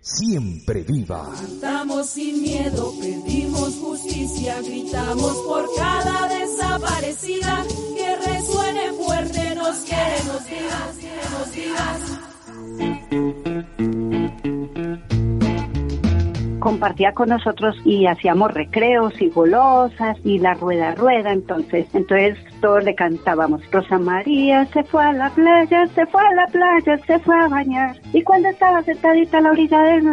Siempre viva. Estamos sin miedo, pedimos justicia, gritamos por cada desaparecida. Que resuene fuerte, nos queremos vivas, queremos vivas compartía con nosotros y hacíamos recreos y golosas y la rueda rueda. Entonces entonces todos le cantábamos Rosa María se fue a la playa se fue a la playa se fue a bañar y cuando estaba sentadita a la orilla del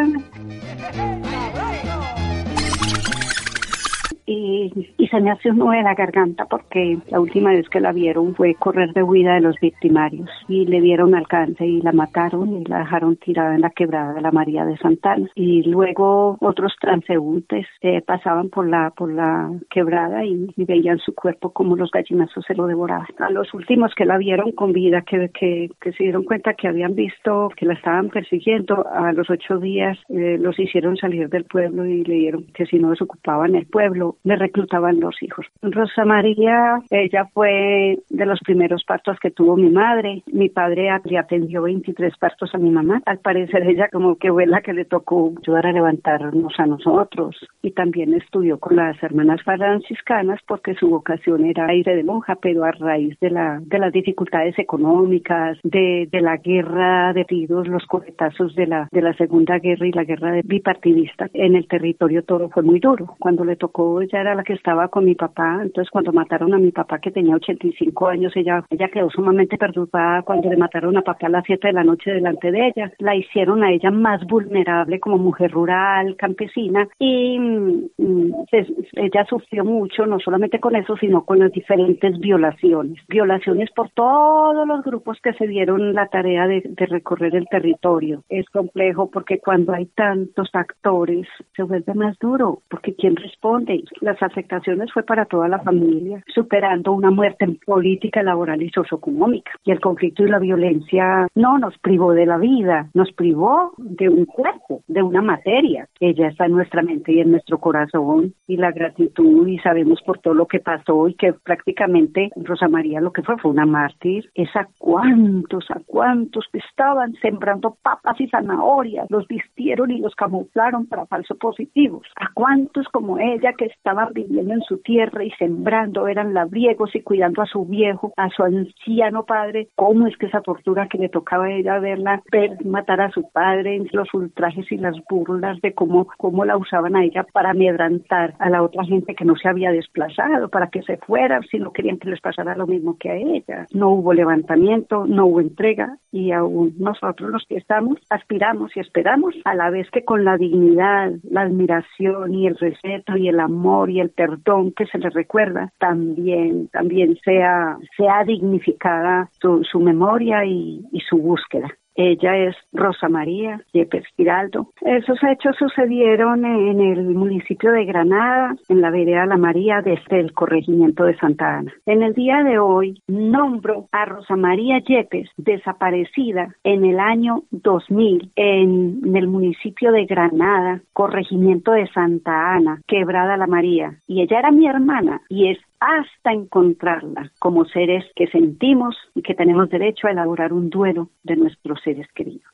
y, y, se me hace un en la garganta porque la última vez que la vieron fue correr de huida de los victimarios y le dieron alcance y la mataron y la dejaron tirada en la quebrada de la María de Santana. Y luego otros transeúntes eh, pasaban por la por la quebrada y, y, veían su cuerpo como los gallinazos se lo devoraban. A los últimos que la vieron con vida que, que, que se dieron cuenta que habían visto que la estaban persiguiendo a los ocho días eh, los hicieron salir del pueblo y le dieron que si no desocupaban el pueblo le reclutaban los hijos. Rosa María, ella fue de los primeros partos que tuvo mi madre. Mi padre le atendió 23 partos a mi mamá. Al parecer ella como que fue la que le tocó ayudar a levantarnos a nosotros. Y también estudió con las hermanas franciscanas porque su vocación era aire de monja, pero a raíz de, la, de las dificultades económicas, de, de la guerra de tiros, los coletazos de la, de la Segunda Guerra y la guerra bipartidista, en el territorio todo fue muy duro. Cuando le tocó ella era la que estaba con mi papá, entonces cuando mataron a mi papá que tenía 85 años, ella, ella quedó sumamente perturbada cuando le mataron a papá a las 7 de la noche delante de ella. La hicieron a ella más vulnerable como mujer rural, campesina, y mm, pues, ella sufrió mucho, no solamente con eso, sino con las diferentes violaciones. Violaciones por todos los grupos que se dieron la tarea de, de recorrer el territorio. Es complejo porque cuando hay tantos actores se vuelve más duro, porque ¿quién responde? Las afectaciones fue para toda la familia, superando una muerte política, laboral y socioeconómica. Y el conflicto y la violencia no nos privó de la vida, nos privó de un cuerpo, de una materia. Ella está en nuestra mente y en nuestro corazón y la gratitud y sabemos por todo lo que pasó y que prácticamente Rosa María lo que fue fue una mártir. Es a cuántos, a cuántos que estaban sembrando papas y zanahorias, los vistieron y los camuflaron para falsos positivos. A cuántos como ella que estaban viviendo en su tierra y sembrando, eran labriegos y cuidando a su viejo, a su anciano padre. ¿Cómo es que esa tortura que le tocaba a ella verla, ver matar a su padre, en los ultrajes y las burlas de cómo, cómo la usaban a ella para amedrantar a la otra gente que no se había desplazado, para que se fuera, si no querían que les pasara lo mismo que a ella? No hubo levantamiento, no hubo entrega y aún nosotros los que estamos aspiramos y esperamos a la vez que con la dignidad, la admiración y el respeto y el amor y el perdón que se le recuerda, también, también sea, sea dignificada su, su memoria y, y su búsqueda. Ella es Rosa María Yepes Giraldo. Esos hechos sucedieron en el municipio de Granada, en la vereda La María, desde el corregimiento de Santa Ana. En el día de hoy nombro a Rosa María Yepes, desaparecida en el año 2000 en, en el municipio de Granada, corregimiento de Santa Ana, Quebrada La María. Y ella era mi hermana y es hasta encontrarla como seres que sentimos y que tenemos derecho a elaborar un duelo de nuestros seres queridos.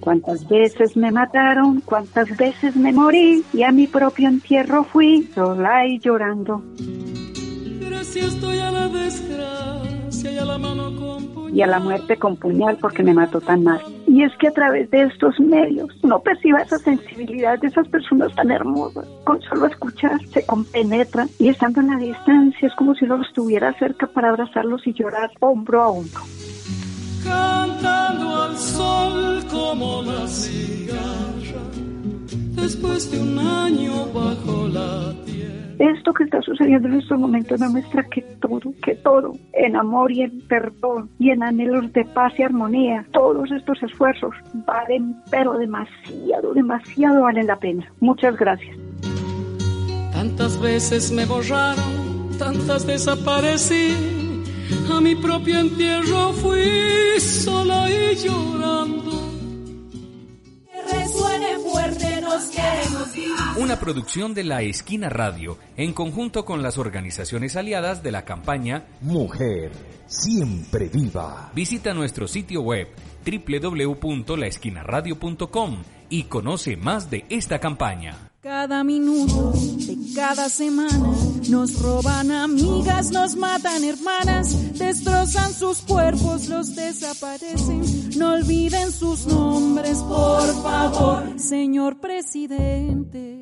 Cuántas veces me mataron, cuántas veces me morí y a mi propio entierro fui sola y llorando. Gracias estoy a la desgracia y a la mano con y a la muerte con puñal porque me mató tan mal. Y es que a través de estos medios uno perciba esa sensibilidad de esas personas tan hermosas. Con solo escuchar se compenetran y estando en la distancia es como si uno los estuviera cerca para abrazarlos y llorar hombro a hombro. Cantando al sol como la cigarra, después de un año. Esto que está sucediendo en estos momentos nos muestra que todo, que todo, en amor y en perdón y en anhelos de paz y armonía, todos estos esfuerzos valen, pero demasiado, demasiado valen la pena. Muchas gracias. Tantas veces me borraron, tantas desaparecí, a mi propio entierro fui sola y llorando. Que resuene fuerte, no nos queremos vivir. Una producción de La Esquina Radio en conjunto con las organizaciones aliadas de la campaña Mujer, siempre viva. Visita nuestro sitio web www.laesquinaradio.com y conoce más de esta campaña. Cada minuto de cada semana nos roban amigas, nos matan hermanas, destrozan sus cuerpos, los desaparecen. No olviden sus nombres, por favor, señor presidente.